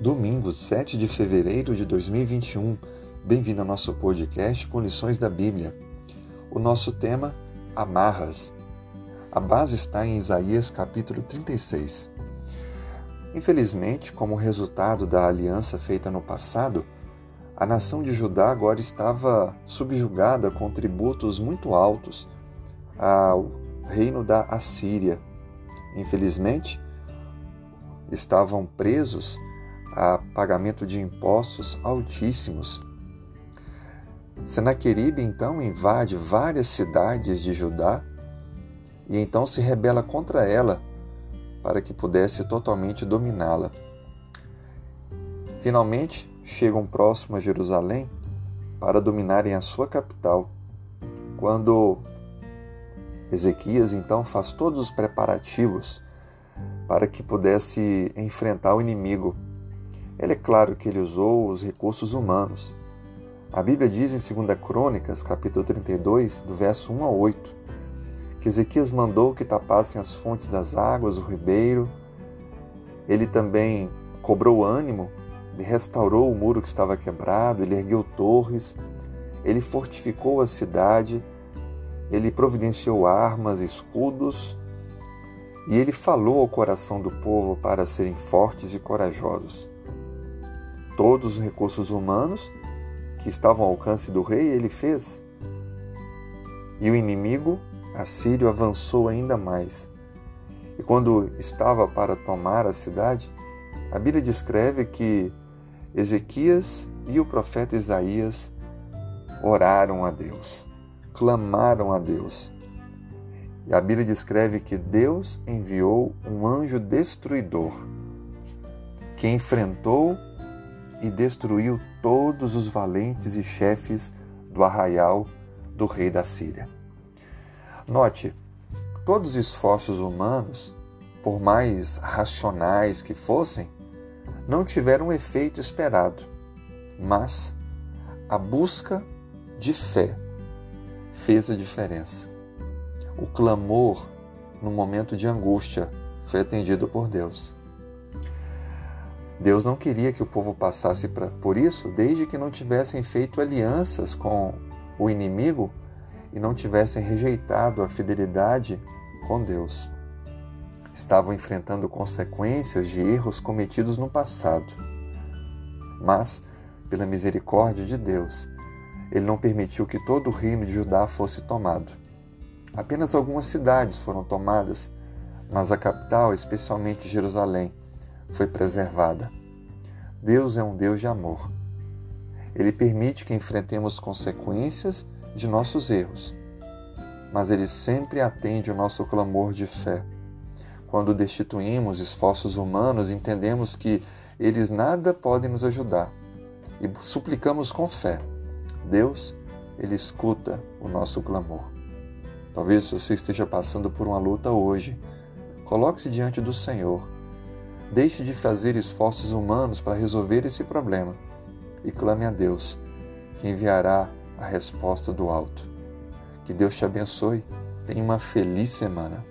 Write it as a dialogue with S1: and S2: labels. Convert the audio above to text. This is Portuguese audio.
S1: Domingo, 7 de fevereiro de 2021. Bem-vindo ao nosso podcast com lições da Bíblia. O nosso tema, amarras. A base está em Isaías capítulo 36. Infelizmente, como resultado da aliança feita no passado, a nação de Judá agora estava subjugada com tributos muito altos ao reino da Assíria. Infelizmente, estavam presos a pagamento de impostos altíssimos. Senaqueribe então invade várias cidades de Judá e então se rebela contra ela para que pudesse totalmente dominá-la. Finalmente, chegam próximo a Jerusalém para dominarem a sua capital. Quando Ezequias então faz todos os preparativos para que pudesse enfrentar o inimigo. Ele é claro que ele usou os recursos humanos. A Bíblia diz em 2 Crônicas, capítulo 32, do verso 1 a 8, que Ezequias mandou que tapassem as fontes das águas, o ribeiro. Ele também cobrou ânimo ele restaurou o muro que estava quebrado, ele ergueu torres, ele fortificou a cidade, ele providenciou armas, escudos, e ele falou ao coração do povo para serem fortes e corajosos. Todos os recursos humanos que estavam ao alcance do rei, ele fez. E o inimigo assírio avançou ainda mais. E quando estava para tomar a cidade, a Bíblia descreve que Ezequias e o profeta Isaías oraram a Deus, clamaram a Deus. E a Bíblia descreve que Deus enviou um anjo destruidor que enfrentou e destruiu todos os valentes e chefes do arraial do rei da Síria. Note, todos os esforços humanos, por mais racionais que fossem, não tiveram o efeito esperado, mas a busca de fé fez a diferença. O clamor no momento de angústia foi atendido por Deus. Deus não queria que o povo passasse por isso desde que não tivessem feito alianças com o inimigo e não tivessem rejeitado a fidelidade com Deus estavam enfrentando consequências de erros cometidos no passado. Mas, pela misericórdia de Deus, ele não permitiu que todo o reino de Judá fosse tomado. Apenas algumas cidades foram tomadas, mas a capital, especialmente Jerusalém, foi preservada. Deus é um Deus de amor. Ele permite que enfrentemos consequências de nossos erros, mas ele sempre atende o nosso clamor de fé quando destituímos esforços humanos, entendemos que eles nada podem nos ajudar e suplicamos com fé. Deus, Ele escuta o nosso clamor. Talvez você esteja passando por uma luta hoje. Coloque-se diante do Senhor. Deixe de fazer esforços humanos para resolver esse problema e clame a Deus, que enviará a resposta do alto. Que Deus te abençoe. Tenha uma feliz semana.